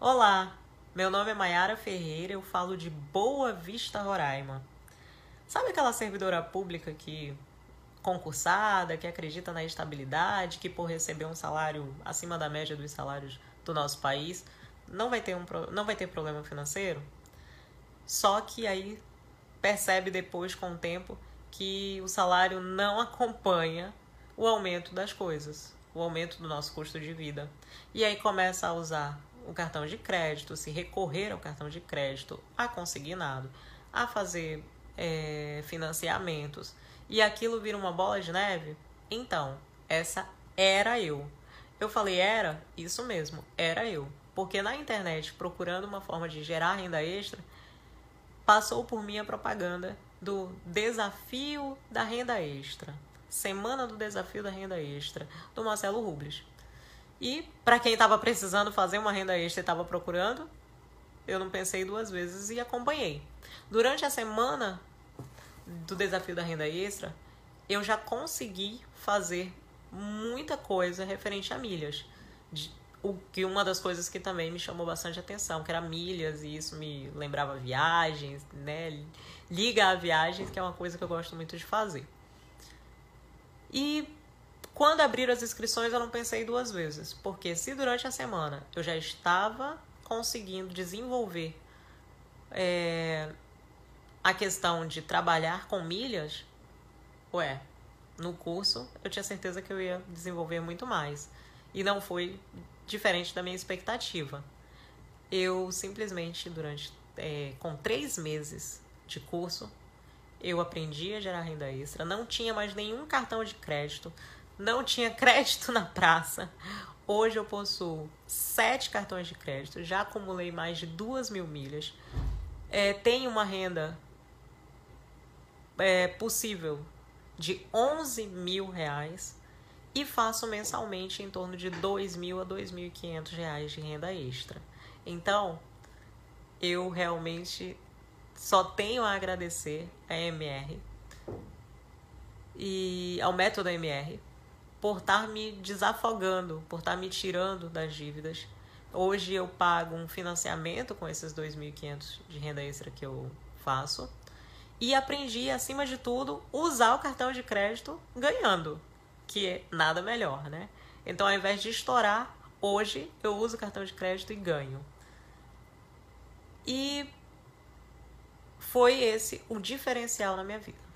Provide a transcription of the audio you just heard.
Olá, meu nome é Mayara Ferreira, eu falo de Boa Vista, Roraima. Sabe aquela servidora pública que concursada, que acredita na estabilidade, que por receber um salário acima da média dos salários do nosso país, não vai ter, um, não vai ter problema financeiro? Só que aí percebe depois, com o tempo, que o salário não acompanha o aumento das coisas, o aumento do nosso custo de vida. E aí começa a usar o cartão de crédito, se recorrer ao cartão de crédito, a consignado, a fazer é, financiamentos e aquilo vira uma bola de neve, então, essa era eu. Eu falei era, isso mesmo, era eu. Porque na internet, procurando uma forma de gerar renda extra, passou por mim a propaganda do desafio da renda extra. Semana do desafio da renda extra, do Marcelo Rubles. E para quem estava precisando fazer uma renda extra e estava procurando, eu não pensei duas vezes e acompanhei. Durante a semana do desafio da renda extra, eu já consegui fazer muita coisa referente a milhas. De, o que uma das coisas que também me chamou bastante atenção, que era milhas, e isso me lembrava viagens, né? Liga a viagens, que é uma coisa que eu gosto muito de fazer. E quando abriram as inscrições, eu não pensei duas vezes, porque se durante a semana eu já estava conseguindo desenvolver é, a questão de trabalhar com milhas, ué, no curso eu tinha certeza que eu ia desenvolver muito mais. E não foi diferente da minha expectativa. Eu simplesmente, durante é, com três meses de curso, eu aprendi a gerar renda extra, não tinha mais nenhum cartão de crédito, não tinha crédito na praça. Hoje eu possuo sete cartões de crédito, já acumulei mais de duas mil milhas. É, tenho uma renda é, possível de 11 mil reais e faço mensalmente em torno de 2 mil a 2.500 reais de renda extra. Então, eu realmente só tenho a agradecer a MR e ao método MR por estar me desafogando, por estar me tirando das dívidas. Hoje eu pago um financiamento com esses 2.500 de renda extra que eu faço e aprendi, acima de tudo, usar o cartão de crédito ganhando, que é nada melhor, né? Então, ao invés de estourar, hoje eu uso o cartão de crédito e ganho. E foi esse o diferencial na minha vida.